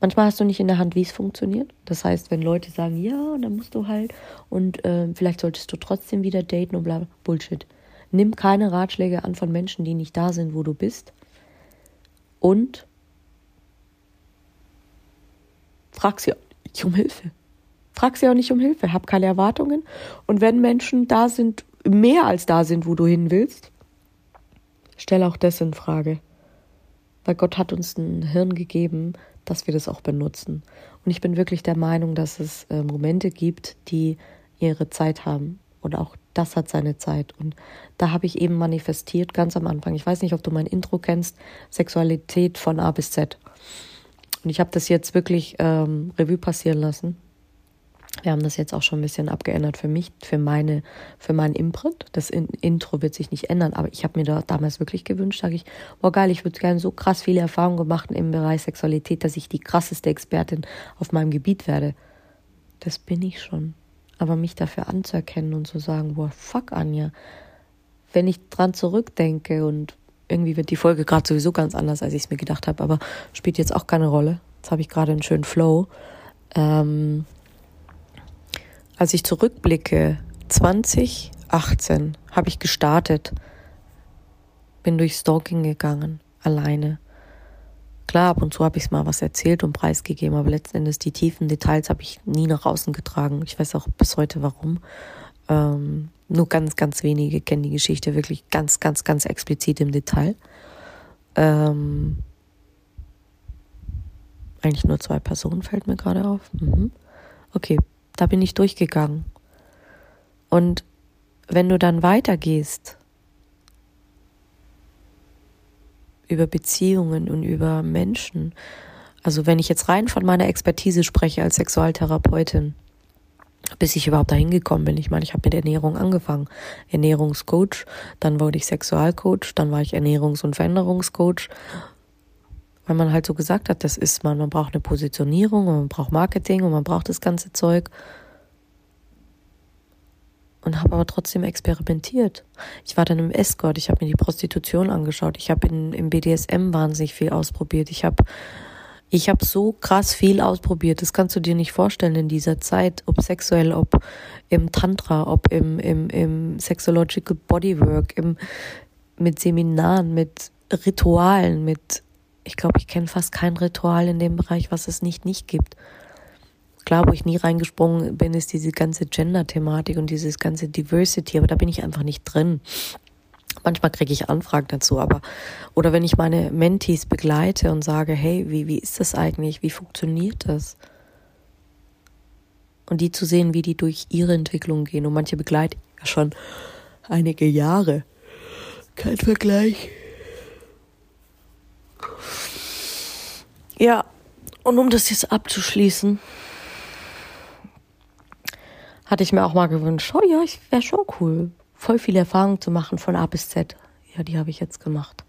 Manchmal hast du nicht in der Hand, wie es funktioniert. Das heißt, wenn Leute sagen, ja, dann musst du halt und äh, vielleicht solltest du trotzdem wieder daten und bla, bla Bullshit. Nimm keine Ratschläge an von Menschen, die nicht da sind, wo du bist. Und frag sie nicht um Hilfe. Frag sie auch nicht um Hilfe. Hab keine Erwartungen. Und wenn Menschen da sind, mehr als da sind, wo du hin willst, stell auch das in Frage. Weil Gott hat uns ein Hirn gegeben, dass wir das auch benutzen. Und ich bin wirklich der Meinung, dass es äh, Momente gibt, die ihre Zeit haben. Und auch das hat seine Zeit. Und da habe ich eben manifestiert, ganz am Anfang. Ich weiß nicht, ob du mein Intro kennst, Sexualität von A bis Z. Und ich habe das jetzt wirklich ähm, Revue passieren lassen. Wir haben das jetzt auch schon ein bisschen abgeändert für mich, für meine, für meinen Imprint. Das In Intro wird sich nicht ändern, aber ich habe mir da damals wirklich gewünscht, sage ich, boah geil, ich würde gerne so krass viele Erfahrungen gemacht im Bereich Sexualität, dass ich die krasseste Expertin auf meinem Gebiet werde. Das bin ich schon. Aber mich dafür anzuerkennen und zu sagen, boah, fuck Anja, wenn ich dran zurückdenke und irgendwie wird die Folge gerade sowieso ganz anders, als ich es mir gedacht habe, aber spielt jetzt auch keine Rolle. Jetzt habe ich gerade einen schönen Flow. Ähm, als ich zurückblicke, 2018 habe ich gestartet, bin durch Stalking gegangen, alleine. Klar, ab und zu habe ich mal was erzählt und preisgegeben, aber letzten Endes die tiefen Details habe ich nie nach außen getragen. Ich weiß auch bis heute warum. Ähm, nur ganz, ganz wenige kennen die Geschichte wirklich ganz, ganz, ganz explizit im Detail. Ähm, eigentlich nur zwei Personen fällt mir gerade auf. Mhm. Okay, da bin ich durchgegangen. Und wenn du dann weitergehst über Beziehungen und über Menschen, also wenn ich jetzt rein von meiner Expertise spreche als Sexualtherapeutin, bis ich überhaupt dahin gekommen bin. Ich meine, ich habe mit Ernährung angefangen. Ernährungscoach, dann wurde ich Sexualcoach, dann war ich Ernährungs- und Veränderungscoach. Weil man halt so gesagt hat, das ist man, man braucht eine Positionierung und man braucht Marketing und man braucht das ganze Zeug. Und habe aber trotzdem experimentiert. Ich war dann im Escort, ich habe mir die Prostitution angeschaut, ich habe im BDSM wahnsinnig viel ausprobiert, ich habe ich habe so krass viel ausprobiert, das kannst du dir nicht vorstellen in dieser Zeit, ob sexuell, ob im Tantra, ob im, im, im Sexological Bodywork, im, mit Seminaren, mit Ritualen, mit, ich glaube, ich kenne fast kein Ritual in dem Bereich, was es nicht nicht gibt. Klar, wo ich nie reingesprungen bin, ist diese ganze Gender-Thematik und dieses ganze Diversity, aber da bin ich einfach nicht drin. Manchmal kriege ich Anfragen dazu, aber oder wenn ich meine Mentees begleite und sage, hey, wie, wie ist das eigentlich? Wie funktioniert das? Und die zu sehen, wie die durch ihre Entwicklung gehen. Und manche begleite ich ja schon einige Jahre. Kein Vergleich. Ja, und um das jetzt abzuschließen, hatte ich mir auch mal gewünscht, oh ja, ich wäre schon cool, voll viele Erfahrungen zu machen von A bis Z. Ja, die habe ich jetzt gemacht.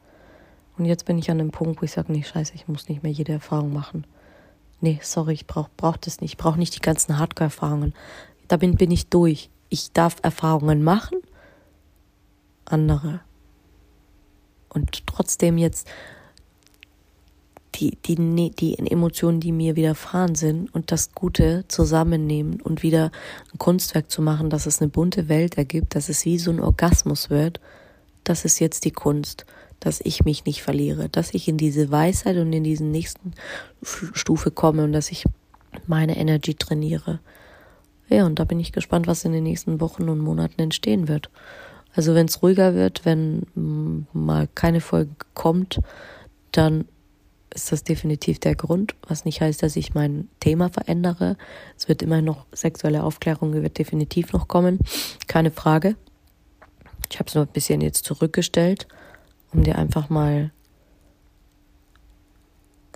Und jetzt bin ich an dem Punkt, wo ich sage, nee, scheiße, ich muss nicht mehr jede Erfahrung machen. Nee, sorry, ich brauche brauch das nicht. Ich brauche nicht die ganzen Hardcore-Erfahrungen. Da bin ich durch. Ich darf Erfahrungen machen, andere. Und trotzdem jetzt die, die, die Emotionen, die mir widerfahren sind und das Gute zusammennehmen und wieder ein Kunstwerk zu machen, dass es eine bunte Welt ergibt, dass es wie so ein Orgasmus wird, das ist jetzt die Kunst, dass ich mich nicht verliere, dass ich in diese Weisheit und in diesen nächsten Stufe komme und dass ich meine Energy trainiere. Ja, und da bin ich gespannt, was in den nächsten Wochen und Monaten entstehen wird. Also wenn es ruhiger wird, wenn mal keine Folge kommt, dann ist das definitiv der Grund, was nicht heißt, dass ich mein Thema verändere. Es wird immer noch sexuelle Aufklärung, wird definitiv noch kommen, keine Frage. Ich habe es nur ein bisschen jetzt zurückgestellt, um dir einfach mal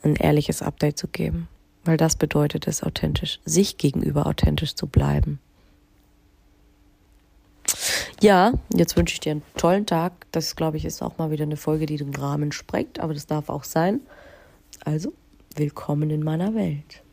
ein ehrliches Update zu geben, weil das bedeutet es authentisch, sich gegenüber authentisch zu bleiben. Ja, jetzt wünsche ich dir einen tollen Tag. Das, glaube ich, ist auch mal wieder eine Folge, die den Rahmen sprengt, aber das darf auch sein. Also, willkommen in meiner Welt.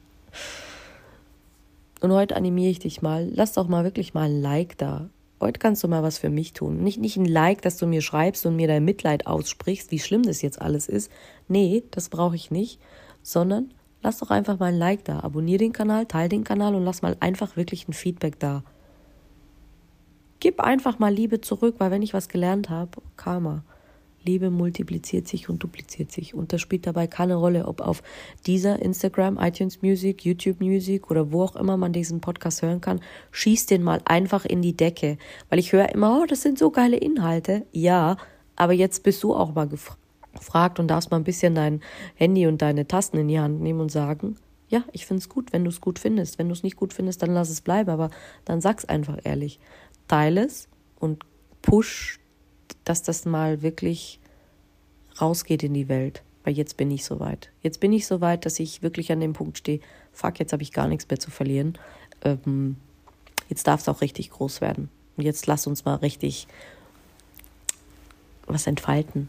Und heute animiere ich dich mal, lass doch mal wirklich mal ein Like da. Heute kannst du mal was für mich tun. Nicht, nicht ein Like, dass du mir schreibst und mir dein Mitleid aussprichst, wie schlimm das jetzt alles ist. Nee, das brauche ich nicht. Sondern lass doch einfach mal ein Like da. Abonnier den Kanal, teile den Kanal und lass mal einfach wirklich ein Feedback da. Gib einfach mal Liebe zurück, weil wenn ich was gelernt habe, Karma. Liebe multipliziert sich und dupliziert sich. Und das spielt dabei keine Rolle, ob auf dieser Instagram, iTunes Music, YouTube Music oder wo auch immer man diesen Podcast hören kann. Schieß den mal einfach in die Decke. Weil ich höre immer, oh, das sind so geile Inhalte. Ja, aber jetzt bist du auch mal gefragt und darfst mal ein bisschen dein Handy und deine Tasten in die Hand nehmen und sagen, ja, ich finde es gut, wenn du es gut findest. Wenn du es nicht gut findest, dann lass es bleiben, aber dann sag's einfach ehrlich. Teile es und push dass das mal wirklich rausgeht in die Welt. Weil jetzt bin ich soweit. Jetzt bin ich soweit, dass ich wirklich an dem Punkt stehe, fuck, jetzt habe ich gar nichts mehr zu verlieren. Ähm, jetzt darf es auch richtig groß werden. Und jetzt lass uns mal richtig was entfalten.